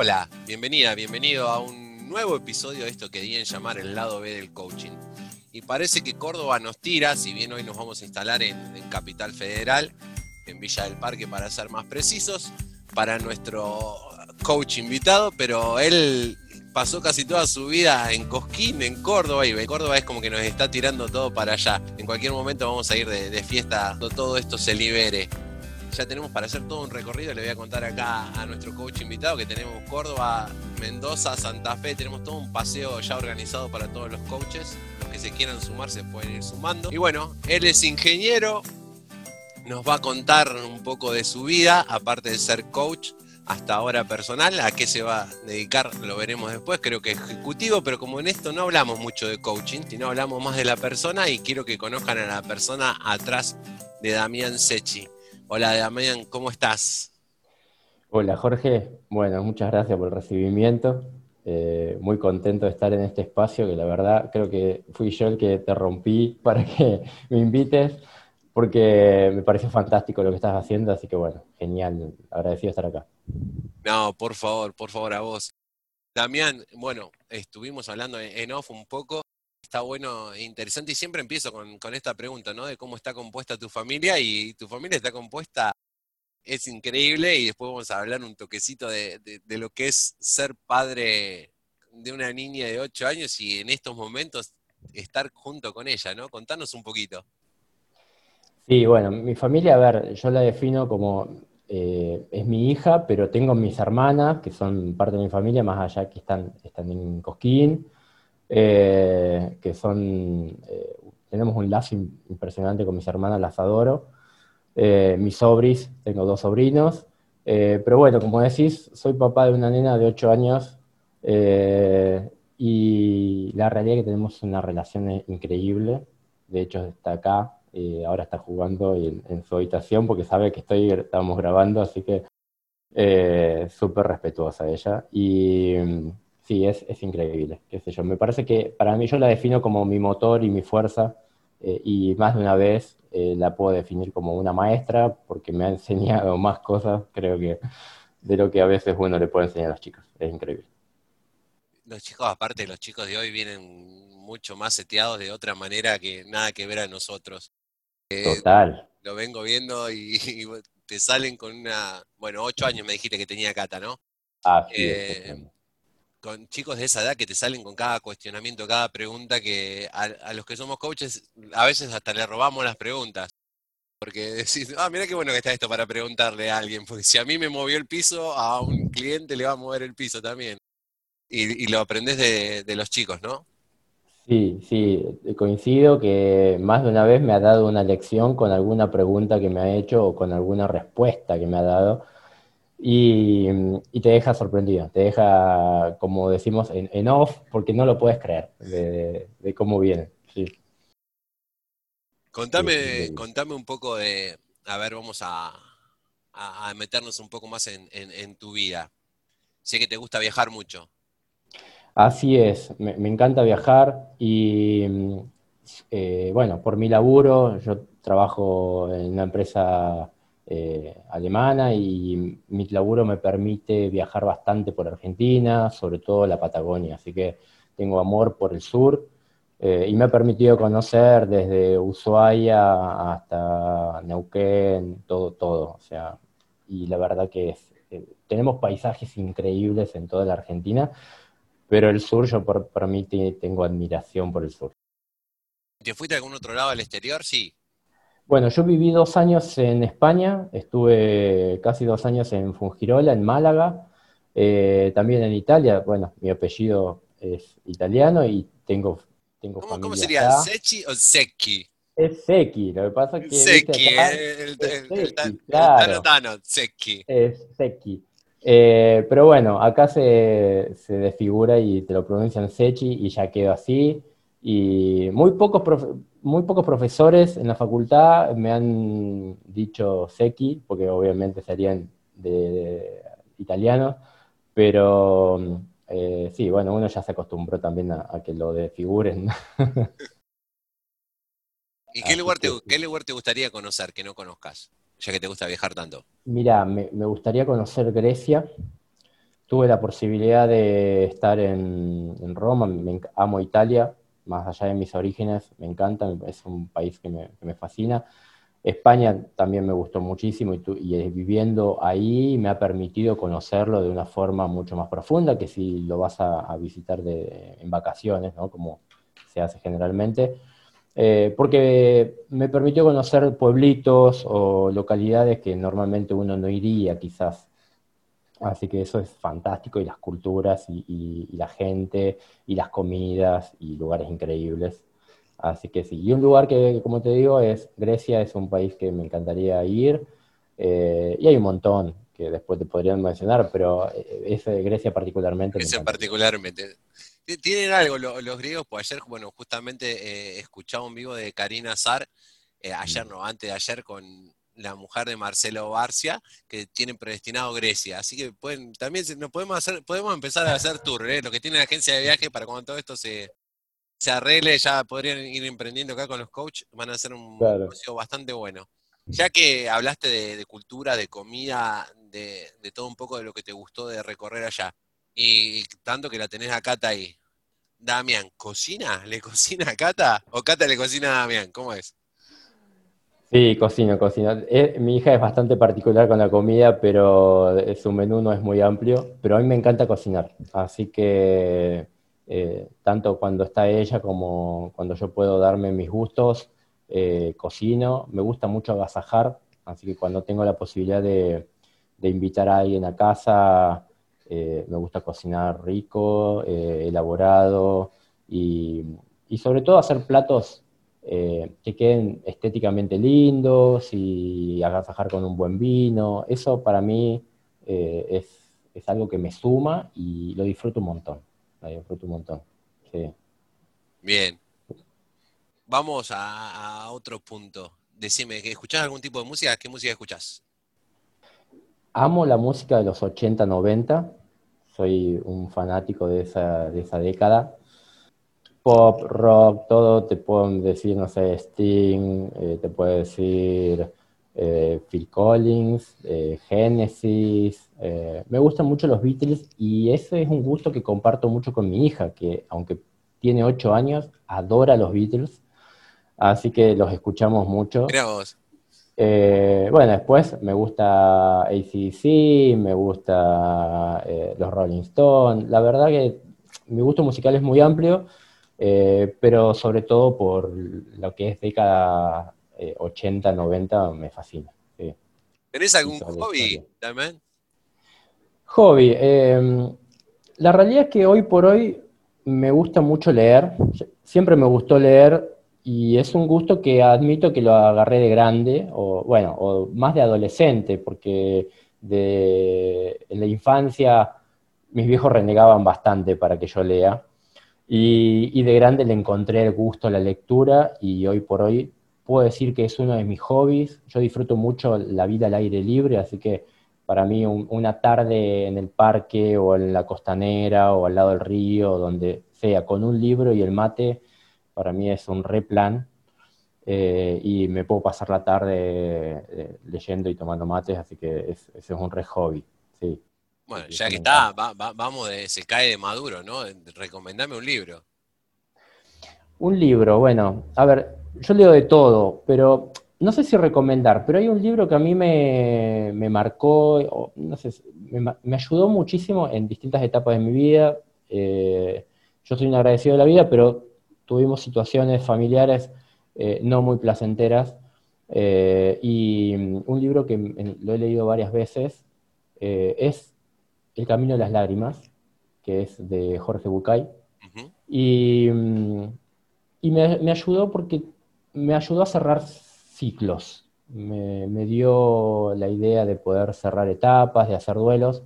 Hola, bienvenida, bienvenido a un nuevo episodio de esto que di en llamar el lado B del coaching. Y parece que Córdoba nos tira, si bien hoy nos vamos a instalar en, Capital Federal, en Villa del Parque para ser más precisos, para nuestro coach invitado, pero él pasó casi toda su vida en Cosquín, en Córdoba, y Córdoba es como que nos está tirando todo para allá. En cualquier momento vamos a ir de, de fiesta, cuando todo esto se libere ya tenemos para hacer todo un recorrido. Le voy a contar acá a nuestro coach invitado que tenemos Córdoba, Mendoza, Santa Fe. Tenemos todo un paseo ya organizado para todos los coaches. Los que se quieran sumar se pueden ir sumando. Y bueno, él es ingeniero. Nos va a contar un poco de su vida, aparte de ser coach hasta ahora personal, a qué se va a dedicar, lo veremos después, creo que ejecutivo, pero como en esto no hablamos mucho de coaching, sino hablamos más de la persona y quiero que conozcan a la persona atrás de Damián Sechi. Hola Damián, ¿cómo estás? Hola Jorge, bueno, muchas gracias por el recibimiento. Eh, muy contento de estar en este espacio, que la verdad creo que fui yo el que te rompí para que me invites, porque me parece fantástico lo que estás haciendo, así que bueno, genial, agradecido estar acá. No, por favor, por favor a vos. Damián, bueno, estuvimos hablando en off un poco está bueno e interesante y siempre empiezo con, esta pregunta, ¿no? De cómo está compuesta tu familia y tu familia está compuesta, es increíble y después vamos a hablar un toquecito de, lo que es ser padre de una niña de 8 años y en estos momentos estar junto con ella, ¿no? Contanos un poquito. Sí, bueno, mi familia, a ver, yo la defino como, eh, es mi hija, pero tengo mis hermanas, que son parte de mi familia, más allá que están, están en Cosquín, eh, que son, eh, tenemos un lazo impresionante con mis hermanas, las adoro. Eh, mis sobris, tengo dos sobrinos, pero bueno, como decís, soy papá de una nena de 8 años y la realidad es que tenemos una relación increíble. De hecho, está acá, ahora está jugando en, en, su habitación porque sabe que estoy, estamos grabando, así que súper respetuosa ella. Y sí, es, es, increíble, qué sé yo. Me parece que para mí yo la defino como mi motor y mi fuerza, eh, y más de una vez eh, la puedo definir como una maestra, porque me ha enseñado más cosas, creo que, de lo que a veces uno le puede enseñar a los chicos. Es increíble. Los chicos, aparte, los chicos de hoy vienen mucho más seteados de otra manera que nada que ver a nosotros. Eh, Total. Lo vengo viendo y, te salen con una, bueno, ocho años me dijiste que tenía Cata, ¿no? Ah, sí con chicos de esa edad que te salen con cada cuestionamiento, cada pregunta, que a, los que somos coaches a veces hasta le robamos las preguntas. Porque decís, ah, mira qué bueno que está esto para preguntarle a alguien, porque si a mí me movió el piso, a un cliente le va a mover el piso también. Y, lo aprendes de, de los chicos, ¿no? Sí, sí, coincido que más de una vez me ha dado una lección con alguna pregunta que me ha hecho o con alguna respuesta que me ha dado y, te deja sorprendido, te deja, como decimos, en, off, porque no lo puedes creer de, cómo viene. Sí. Contame, contame un poco de, a ver, vamos a, meternos un poco más en, tu vida. Sé que te gusta viajar mucho. Así es, me, encanta viajar y eh, bueno, por mi laburo, yo trabajo en una empresa eh, alemana y mi laburo me permite viajar bastante por Argentina, sobre todo la Patagonia, así que tengo amor por el sur eh, y me ha permitido conocer desde Ushuaia hasta Neuquén, todo, todo, o sea, y la verdad que eh, tenemos paisajes increíbles en toda la Argentina, pero el sur, yo por, por mí tengo admiración por el sur. ¿Te fuiste a algún otro lado del exterior? Sí. Bueno, yo viví dos años en España, estuve casi dos años en Fungirola, en Málaga, eh, también en Italia. Bueno, mi apellido es italiano y tengo, tengo ¿Cómo, ¿Cómo sería? ¿Secchi o Secchi? Es Secchi, lo que pasa es que... Secchi, el, tano tano, Secchi. Es Secchi. Eh, pero bueno, acá se, se, desfigura y te lo pronuncian Secchi y ya quedó así. Y muy pocos, muy pocos profesores en la facultad me han dicho Seki, porque obviamente serían de, italianos, pero eh, sí, bueno, uno ya se acostumbró también a, que lo desfiguren. ¿Y qué lugar, te, qué lugar te gustaría conocer que no conozcas, ya que te gusta viajar tanto? Mira, me, gustaría conocer Grecia, tuve la posibilidad de estar en, Roma, me, amo Italia, más allá de mis orígenes, me encanta, es un país que me, fascina. España también me gustó muchísimo y, y, viviendo ahí me ha permitido conocerlo de una forma mucho más profunda que si lo vas a, visitar en vacaciones, ¿no? como se hace generalmente. Eh, porque me permitió conocer pueblitos o localidades que normalmente uno no iría quizás. Así que eso es fantástico y las culturas y, la gente y las comidas y lugares increíbles. Así que sí, y un lugar que, como te digo, es Grecia, es un país que me encantaría ir. Eh, y hay un montón que después te podrían mencionar, pero eh, es Grecia particularmente. Grecia particularmente. Tienen algo los, griegos, pues ayer, bueno, justamente eh, escuchaba un vivo de Karina Azar, eh, ayer mm. no, antes de ayer, con la mujer de Marcelo Barcia, que tienen predestinado Grecia. Así que pueden, también nos podemos hacer, podemos empezar a hacer tour, ¿eh? lo que tiene la agencia de viaje para cuando todo esto se, se arregle, ya podrían ir emprendiendo acá con los coaches, van a hacer un negocio bastante bueno. Ya que hablaste de, cultura, de comida, de, de, todo un poco de lo que te gustó de recorrer allá, y tanto que la tenés a Cata ahí. Damián, ¿cocina? ¿Le cocina a Cata? ¿O Cata le cocina a Damián? ¿Cómo es? Sí, cocino, cocino. Eh, mi hija es bastante particular con la comida, pero su menú no es muy amplio, pero a mí me encanta cocinar. Así que eh, tanto cuando está ella como cuando yo puedo darme mis gustos, eh, cocino. Me gusta mucho agasajar, así que cuando tengo la posibilidad de, invitar a alguien a casa, eh, me gusta cocinar rico, eh, elaborado y, sobre todo hacer platos eh, que queden estéticamente lindos y agasajar con un buen vino. Eso para mí es, algo que me suma y lo disfruto un montón. Lo disfruto un montón. Bien. Vamos a, otro punto. Decime, ¿escuchás algún tipo de música? ¿Qué música escuchás? Amo la música de los 80, 90 soy un fanático de esa, de esa década. Pop, rock, todo, te puedo decir, no sé, Sting, eh, te puedo decir eh, Phil Collins, eh, Genesis. me gustan mucho los Beatles y ese es un gusto que comparto mucho con mi hija, que aunque tiene ocho años, adora los Beatles. Así que los escuchamos mucho. Eh, bueno, después me gusta ACDC, me gusta eh, los Rolling Stones. La verdad que mi gusto musical es muy amplio, eh, pero sobre todo por lo que es década 80, 90 me fascina. ¿Tenés algún hobby también? Hobby. Em, la realidad es que hoy por hoy me gusta mucho leer. Siempre me gustó leer y es un gusto que admito que lo agarré de grande, o bueno, o más de adolescente, porque de, en la infancia mis viejos renegaban bastante para que yo lea, y, de grande le encontré el gusto a la lectura, y hoy por hoy puedo decir que es uno de mis hobbies. Yo disfruto mucho la vida al aire libre, así que para mí una tarde en el parque o en la costanera o al lado del río, donde sea, con un libro y el mate, para mí es un replan eh, y me puedo pasar la tarde eh, leyendo y tomando mates, así que ese es un re hobby, sí. Bueno, ya que está, vamos de, se cae de maduro, ¿no? Recomendame un libro. Un libro, bueno, a ver, yo leo de todo, pero no sé si recomendar, pero hay un libro que a mí me, marcó, no sé, me, ayudó muchísimo en distintas etapas de mi vida. Eh, yo soy un agradecido de la vida, pero tuvimos situaciones familiares eh, no muy placenteras. Eh, y un libro que lo he leído varias veces es El Camino de las Lágrimas, que es de Jorge Bucay. Y, mm, me, ayudó porque me ayudó a cerrar ciclos. Me, me, dio la idea de poder cerrar etapas, de hacer duelos.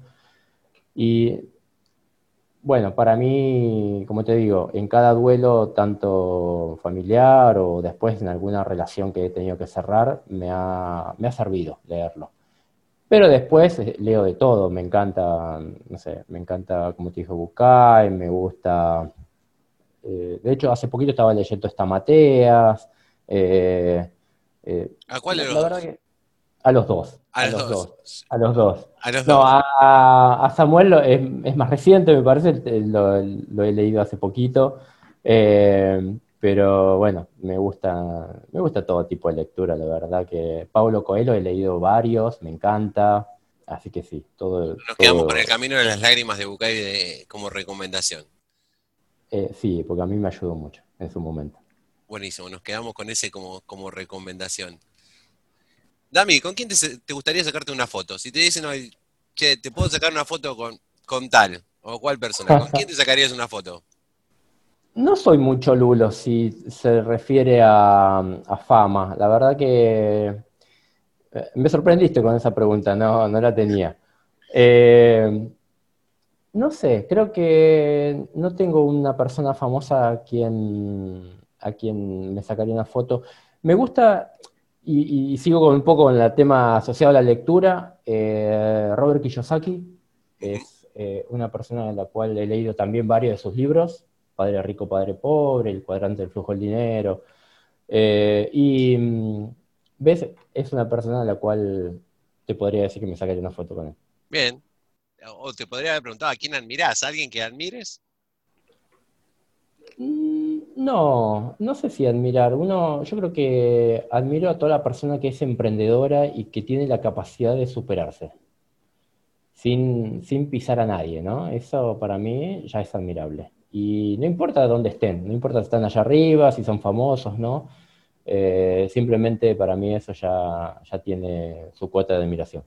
Y bueno, para mí, como te digo, en cada duelo, tanto familiar o después en alguna relación que he tenido que cerrar, me ha, servido leerlo. Pero después eh, leo de todo, me encanta, no sé, me encanta, como te dije, Bucay, me gusta... Eh, de hecho, hace poquito estaba leyendo esta Mateas. Eh, ¿A cuál la verdad que A los dos. A, los, dos. A los dos. A los No, dos. a, a Samuel es, es más reciente, me parece, lo, lo he leído hace poquito. Pero bueno, me gusta, me gusta todo tipo de lectura, la verdad que Paulo Coelho he leído varios, me encanta, así que sí, todo. Nos quedamos con el camino de las lágrimas de Bucay de- como recomendación. eh, sí, porque a mí me ayudó mucho en su momento. Buenísimo, nos quedamos con ese como, como recomendación. Dami, ¿con quién te gustaría sacarte una foto? Si te dicen hoy, che, te puedo sacar una foto con, con tal o cual persona, ¿con quién te sacarías una foto? No soy mucho Lulo si se refiere a, fama. La verdad que eh, me sorprendiste con esa pregunta, no, no la tenía. Eh, no sé, creo que no tengo una persona famosa a quien, a quien me sacaría una foto. Me gusta, y, sigo con un poco con el tema asociado a la lectura, eh, Robert Kiyosaki es eh, una persona de la cual he leído también varios de sus libros. Padre Rico, Padre Pobre, El cuadrante del flujo del dinero. Eh, y, mm, ¿ves? Es una persona a la cual te podría decir que me sacaría una foto con él. Bien. O te podría haber preguntado a quién admirás, ¿a alguien que admires? Mm, No, no sé si admirar. Uno, yo creo que admiro a toda la persona que es emprendedora y que tiene la capacidad de superarse, sin, sin pisar a nadie, ¿no? Eso para mí ya es admirable. Y no importa dónde estén, no importa si están allá arriba, si son famosos, ¿no? Eh, simplemente para mí eso ya, ya tiene su cuota de admiración.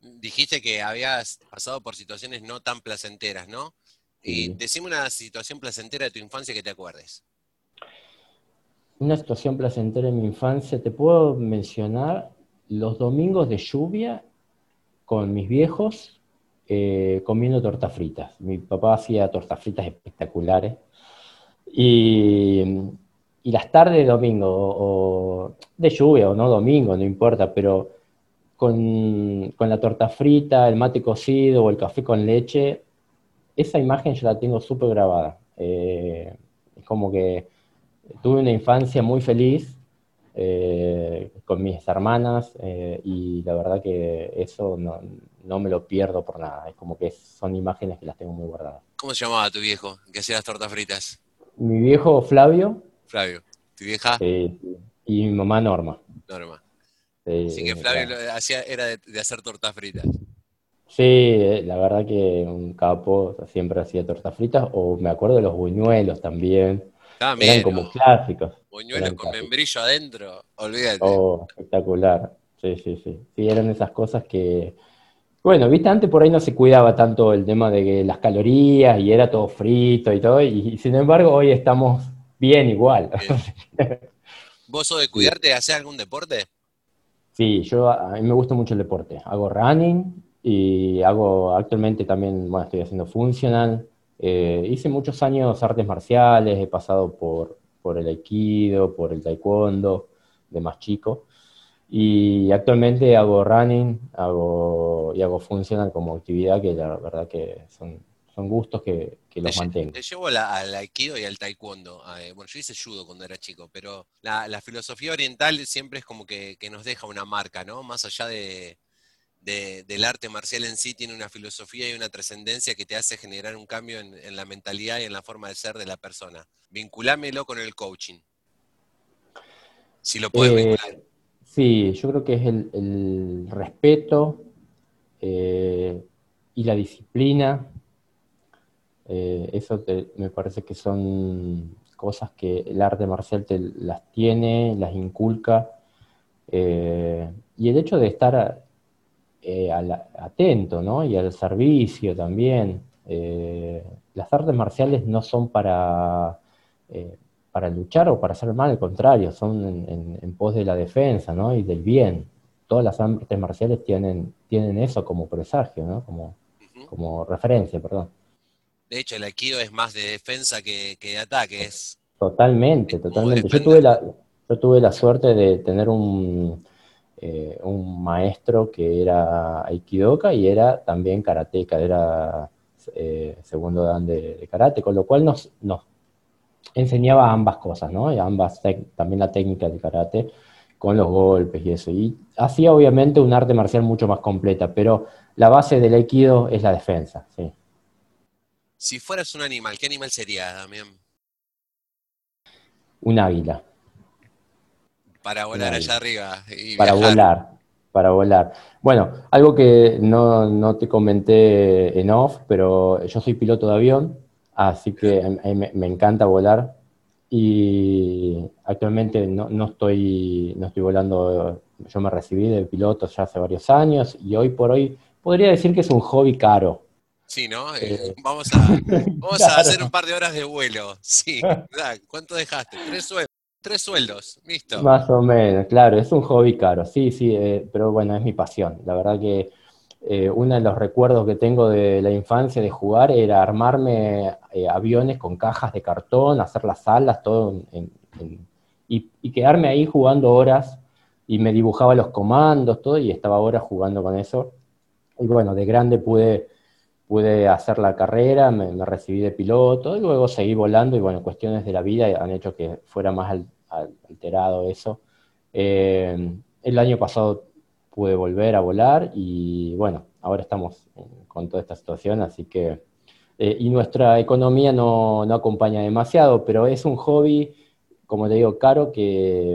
Dijiste que habías pasado por situaciones no tan placenteras, ¿no? Y Sí. decime una situación placentera de tu infancia que te acuerdes. Una situación placentera en mi infancia, te puedo mencionar los domingos de lluvia con mis viejos eh, comiendo tortas fritas. Mi papá hacía tortas fritas espectaculares. Y, las tardes de domingo, o de lluvia o no domingo, no importa, pero con, con la torta frita, el mate cocido o el café con leche, esa imagen yo la tengo súper grabada. Eh, es como que tuve una infancia muy feliz eh, con mis hermanas eh, y la verdad que eso no, no me lo pierdo por nada. Es como que son imágenes que las tengo muy guardadas. ¿Cómo se llamaba tu viejo que hacía las tortas fritas? Mi viejo Flavio Flavio. ¿Tu vieja? sí, sí, y mi mamá Norma. Norma. Sí, Así que Flavio claro. lo hacía, era de, de hacer tortas fritas. Sí, eh, la verdad que un capo siempre hacía tortas fritas o me acuerdo de los buñuelos también. También, Eran como clásicos. Buñuelos eran con membrillo adentro, olvídate. Oh, espectacular. Sí, sí, sí. Sí, eran esas cosas que, bueno, viste, antes por ahí no se cuidaba tanto el tema de que las calorías y era todo frito y todo, y, y sin embargo hoy estamos bien igual. ¿Vos sos de cuidarte? ¿Hacés algún deporte? Sí, yo a mí me gusta mucho el deporte. Hago running y hago actualmente también, bueno, estoy haciendo funcional. Eh, hice muchos años artes marciales, he pasado por, por el aikido, por el taekwondo, de más chico. Y actualmente hago running, hago, y hago funcional como actividad, que la verdad que son, son gustos que, que los Te mantengo. Te llevo la- al aikido y al taekwondo. Eh, bueno, yo hice judo cuando era chico, pero la, la filosofía oriental siempre es como que, que nos deja una marca, ¿no? Más allá de, de- del arte marcial en sí, tiene una filosofía y una trascendencia que te hace generar un cambio en, en la mentalidad y en la forma de ser de la persona. Vinculámelo con el coaching. Si lo puedes Eh, vincular. Sí, yo creo que es el, el respeto eh, y la disciplina. Eh, eso te- me parece que son cosas que el arte marcial te las tiene, las inculca. Eh, y el hecho de estar eh, a la- atento, ¿no? Y al servicio también. Las artes marciales no son para, para luchar o para hacer mal, al contrario, son en, en- en pos de la defensa, ¿no? Y del bien. Todas las artes marciales tienen, tienen eso como presagio, ¿no? Como, como referencia, perdón. De hecho, el aikido es más de defensa que, que de ataque. Es Totalmente, Es totalmente. Yo tuve la, yo tuve la suerte de tener un, eh, un maestro que era aikidoka y era también karateca, era eh, segundo dan de, de karate, con lo cual nos, nos enseñaba ambas cosas, ¿no? Y ambas también la técnica del karate, con los golpes y eso. Y hacía obviamente un arte marcial mucho más completa, pero la base del aikido es la defensa, sí. Si fueras un animal, ¿qué animal sería, Damián? Un águila. Para volar allá arriba. Y para volar, para volar. Bueno, algo que no, no, te comenté en off, pero yo soy piloto de avión, así que me, me encanta volar y actualmente no, no, estoy, no estoy volando, yo me recibí de piloto ya hace varios años y hoy por hoy podría decir que es un hobby caro. Sí, ¿no? Eh, eh, vamos a, vamos a hacer un par de horas de vuelo. Sí, ¿cuánto dejaste? Tres sueldos. Tres sueldos, listo. Más o menos, claro, es un hobby caro, sí, sí, eh, pero bueno, es mi pasión. La verdad que eh, uno de los recuerdos que tengo de la infancia de jugar era armarme eh, aviones con cajas de cartón, hacer las alas, todo, y, quedarme ahí jugando horas, y me dibujaba los comandos, todo, y estaba horas jugando con eso. Y bueno, de grande pude, pude hacer la carrera, me, recibí de piloto, y luego seguí volando, y bueno, cuestiones de la vida han hecho que fuera más alterado eso. Eh, el año pasado pude volver a volar y bueno, ahora estamos con toda esta situación, así que... Eh, y nuestra economía no, no, acompaña demasiado, pero es un hobby, como te digo, caro que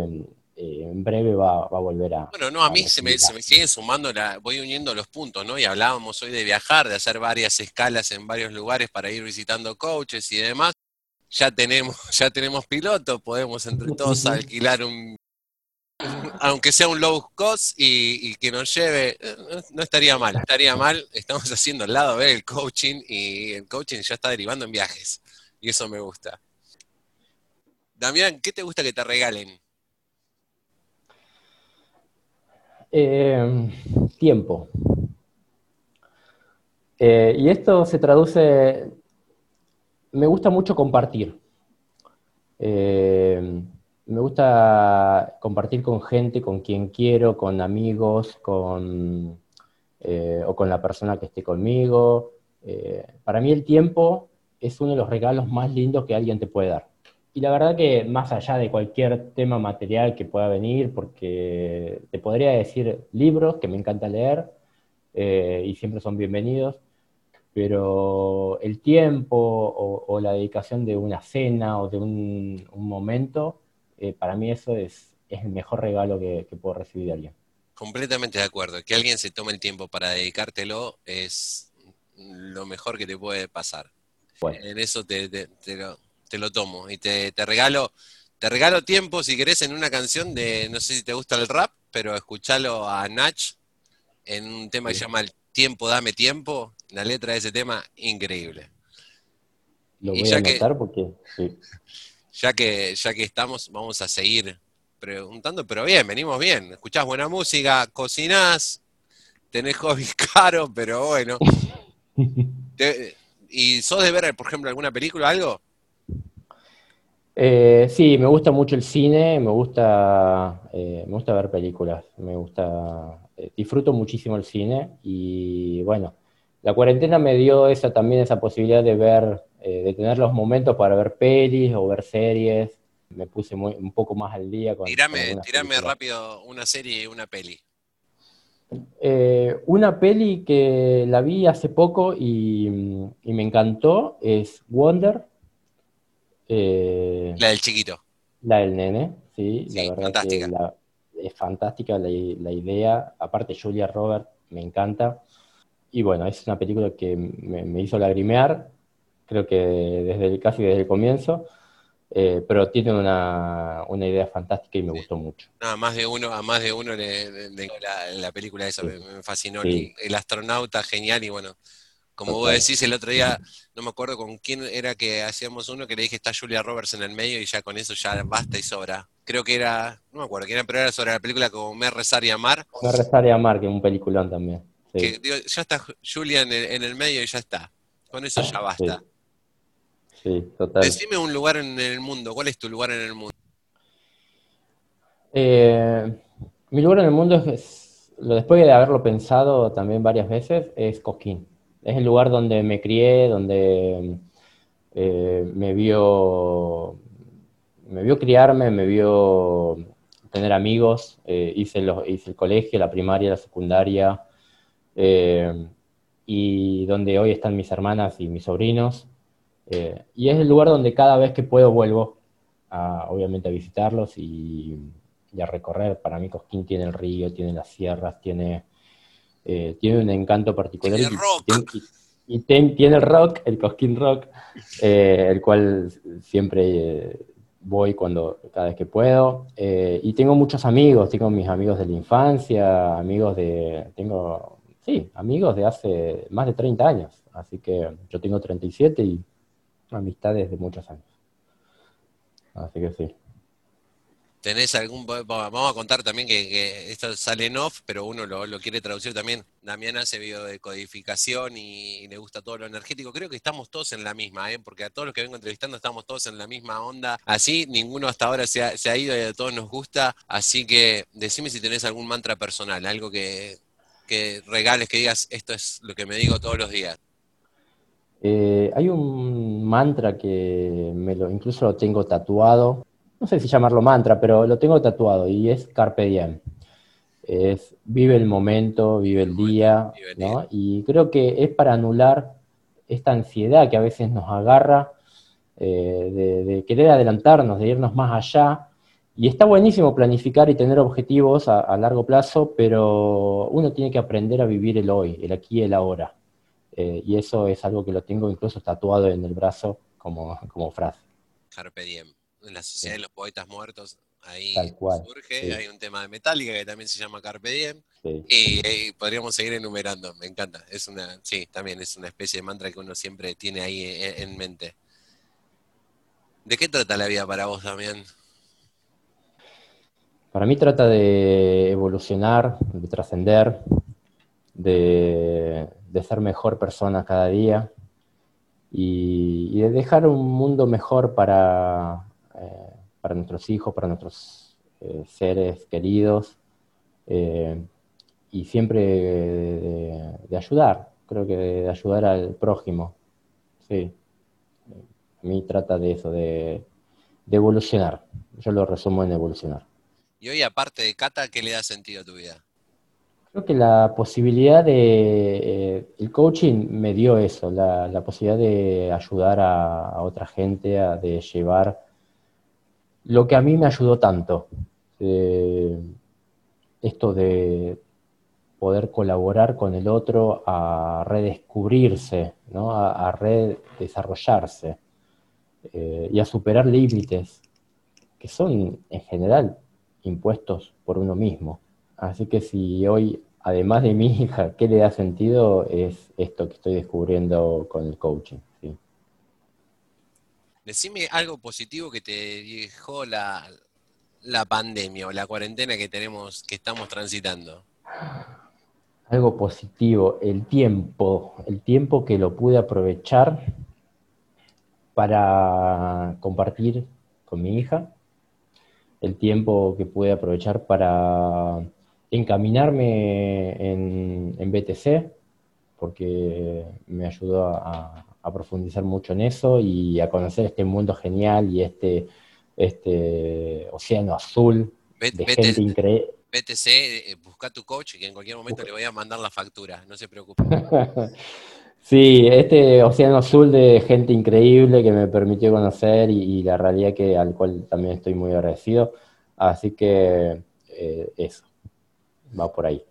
eh, en breve va, va, a volver a... Bueno, no, a, mí se me, se me, siguen sumando, la, voy uniendo los puntos, ¿no? Y hablábamos hoy de viajar, de hacer varias escalas en varios lugares para ir visitando coaches y demás. Ya tenemos, ya tenemos piloto, podemos entre todos alquilar un aunque sea un low cost y, que nos lleve, eh, no estaría mal, estaría mal, estamos haciendo el lado B del coaching y el coaching ya está derivando en viajes y eso me gusta. Damián, ¿qué te gusta que te regalen? Eh, tiempo. Eh, y esto se traduce, me gusta mucho compartir. Eh, me gusta compartir con gente, con quien quiero, con amigos, con, eh, o con la persona que esté conmigo. Eh, para mí el tiempo es uno de los regalos más lindos que alguien te puede dar. Y la verdad que más allá de cualquier tema material que pueda venir, porque te podría decir libros que me encanta leer eh, y siempre son bienvenidos, pero el tiempo o, la dedicación de una cena o de un momento eh, para mí eso es, el mejor regalo que, puedo recibir de alguien. Completamente de acuerdo. Que alguien se tome el tiempo para dedicártelo es lo mejor que te puede pasar. En eso te, lo, tomo y te, regalo te regalo tiempo si querés en una canción de, no sé si te gusta el rap, pero escuchalo a Nach en un tema que se llama El tiempo, dame tiempo. La letra de ese tema, increíble. Lo voy a anotar porque ya que, ya que estamos, vamos a seguir preguntando, pero bien, venimos bien. Escuchás buena música, cocinás, tenés hobbies caros, pero bueno. ¿Y sos de ver, por ejemplo, alguna película o algo? Eh, sí, me gusta mucho el cine, me gusta, eh, me gusta ver películas, me gusta, eh, disfruto muchísimo el cine y bueno, la cuarentena me dio esa también esa posibilidad de ver eh, de tener los momentos para ver pelis o ver series. Me puse un poco más al día con. Tirame, tirame rápido una serie y una peli. Eh, una peli que la vi hace poco y, me encantó es Wonder. Eh, la del chiquito. La del nene, sí. la verdad fantástica. es fantástica la, idea. Aparte, Julia Roberts me encanta. Y bueno, es una película que me, me hizo lagrimear creo que desde casi desde el comienzo, eh, pero tiene una, una, idea fantástica y me gustó mucho. a más de uno, a más de uno le, la, película esa me, fascinó. El, astronauta genial y bueno, como vos decís el otro día, no me acuerdo con quién era que hacíamos uno que le dije está Julia Roberts en el medio y ya con eso ya basta y sobra. Creo que era, no me acuerdo, que era, pero era sobre la película como Me rezar y amar. Me rezar y amar, que es un peliculón también. ya está Julia en el, en el medio y ya está. Con eso ya basta. Sí, total. Decime un lugar en el mundo. ¿Cuál es tu lugar en el mundo? Eh, mi lugar en el mundo es, después de haberlo pensado también varias veces, es Cosquín. Es el lugar donde me crié, donde eh, me vio me vio criarme, me vio tener amigos, eh, hice, los, hice el colegio, la primaria, la secundaria, eh, y donde hoy están mis hermanas y mis sobrinos. Eh, y es el lugar donde cada vez que puedo vuelvo, a, obviamente, a visitarlos y, a recorrer. Para mí Cosquín tiene el río, tiene las sierras, tiene, tiene un encanto particular. Y, tiene el rock, el Cosquín Rock, el cual siempre voy cuando, cada vez que puedo. Eh, y tengo muchos amigos, tengo mis amigos de la infancia, amigos de, tengo, sí, amigos de hace más de 30 años. Así que yo tengo 37 y amistades de muchos años. Así que sí. ¿Tenés algún.? Vamos a contar también que, esto sale en off, pero uno lo, quiere traducir también. Damián hace biodecodificación y, y le gusta todo lo energético. Creo que estamos todos en la misma, ¿eh? porque a todos los que vengo entrevistando estamos todos en la misma onda. Así, ninguno hasta ahora se ha, ido y a todos nos gusta. Así que decime si tenés algún mantra personal, algo que, regales, que digas, esto es lo que me digo todos los días. Eh, hay un mantra que me lo, incluso lo tengo tatuado, no sé si llamarlo mantra, pero lo tengo tatuado y es Carpe Diem. Es vive el momento, vive el día, ¿no? Y creo que es para anular esta ansiedad que a veces nos agarra eh, de, querer adelantarnos, de irnos más allá. Y está buenísimo planificar y tener objetivos a, largo plazo, pero uno tiene que aprender a vivir el hoy, el aquí y el ahora. Eh, y eso es algo que lo tengo incluso tatuado en el brazo como, como frase. Carpe diem en la Sociedad de los Poetas Muertos, ahí surge, hay un tema de Metallica que también se llama Carpe Diem, y, podríamos seguir enumerando, me encanta, es una, sí, también es una especie de mantra que uno siempre tiene ahí en, mente. ¿De qué trata la vida para vos, Damián? Para mí trata de evolucionar, de trascender, de, ser mejor persona cada día y, de dejar un mundo mejor para, eh, para nuestros hijos, para nuestros eh, seres queridos, eh, y siempre de, ayudar, creo que de, ayudar al prójimo. Sí, a mí trata de eso, de, evolucionar. Yo lo resumo en evolucionar. Y hoy, aparte de Cata, ¿qué le da sentido a tu vida? Creo que la posibilidad de... el coaching me dio eso, la, posibilidad de ayudar a, a otra gente, de llevar lo que a mí me ayudó tanto, eh, esto de poder colaborar con el otro a redescubrirse, ¿no? a, redesarrollarse eh, y a superar límites que son en general impuestos por uno mismo. Así que si hoy, además de mi hija, ¿qué le da sentido? Es esto que estoy descubriendo con el coaching. Decime algo positivo que te dejó la, pandemia o la cuarentena que tenemos, que estamos transitando. Algo positivo, el tiempo, el tiempo que lo pude aprovechar para compartir con mi hija, el tiempo que pude aprovechar para encaminarme en, en BTC, porque me ayudó a, a profundizar mucho en eso y a conocer este mundo genial y este, este océano azul de gente increíble. BTC, eh, busca tu coach que en cualquier momento le voy a mandar la factura, no se preocupe. sí, este océano azul de gente increíble que me permitió conocer y, la realidad que al cual también estoy muy agradecido. Así que eh, eso va por ahí.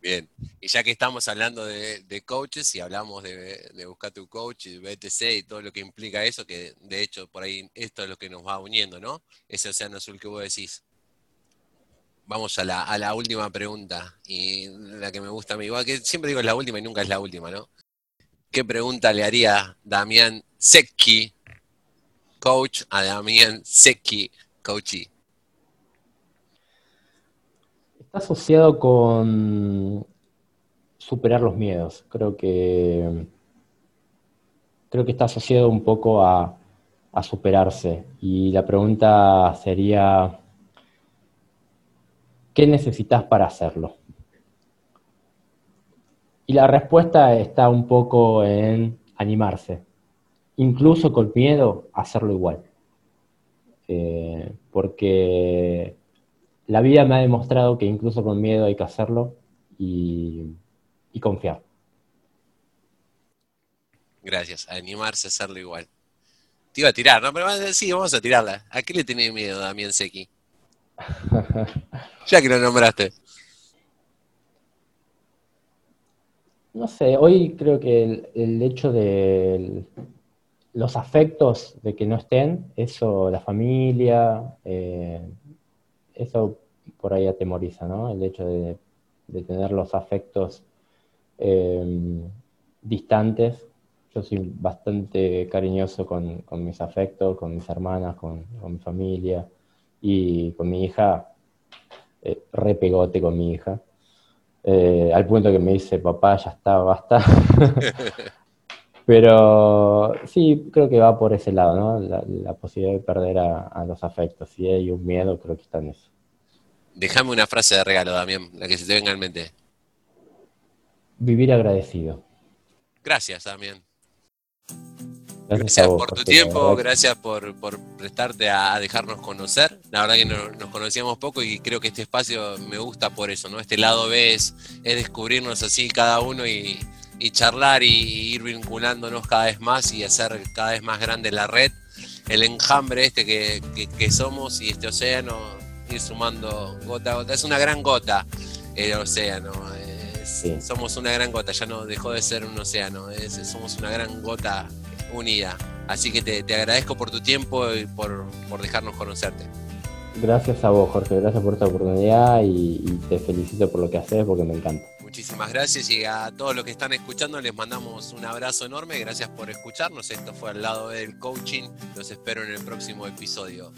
Bien, y ya que estamos hablando de, coaches y hablamos de, buscar tu coach y BTC y todo lo que implica eso, que de hecho por ahí esto es lo que nos va uniendo, ¿no? Ese océano azul que vos decís. Vamos a la, última pregunta, y la que me gusta a mí, igual que siempre digo es la última y nunca es la última, ¿no? ¿Qué pregunta le haría Damián Secchi, coach, a Damián Secchi, coachee? Asociado con superar los miedos. Creo que creo que está asociado un poco a, superarse. Y la pregunta sería, ¿qué necesitas para hacerlo? Y la respuesta está un poco en animarse, incluso con miedo, hacerlo igual. Eh, porque la vida me ha demostrado que incluso con miedo hay que hacerlo y, confiar. Gracias, animarse a hacerlo igual. Te iba a tirar, ¿no? Pero sí, vamos a tirarla. ¿A qué le tenés miedo, Damián Sequi? ya que lo nombraste. No sé, hoy creo que el, hecho de los afectos de que no estén, eso, la familia, eh, eso por ahí atemoriza, ¿no? El hecho de, tener los afectos em, distantes. Yo soy bastante cariñoso con, mis afectos, con mis hermanas, con, mi familia y con mi hija, eh, repegote con mi hija, eh, al punto que me dice, papá, ya está, basta. Pero sí, creo que va por ese lado, ¿no? La, posibilidad de perder a, los afectos. Si hay un miedo, creo que está en eso. Déjame una frase de regalo, Damián, la que se te venga en mente. Vivir agradecido. Gracias, Damián. Gracias, por tu tiempo, gracias por, prestarte a, dejarnos conocer. La verdad que nos conocíamos poco y creo que este espacio me gusta por eso, ¿no? Este lado B es, es descubrirnos así cada uno y, y charlar y ir vinculándonos cada vez más y hacer cada vez más grande la red, el enjambre este que, somos y este océano, ir sumando gota a gota. Es una gran gota el océano. Somos una gran gota, ya no dejó de ser un océano, somos una gran gota unida. Así que te, agradezco por tu tiempo y por, dejarnos conocerte. Gracias a vos, Jorge, gracias por esta oportunidad y, y te felicito por lo que haces porque me encanta. Muchísimas gracias y a todos los que están escuchando les mandamos un abrazo enorme. Gracias por escucharnos. Esto fue al lado del coaching. Los espero en el próximo episodio.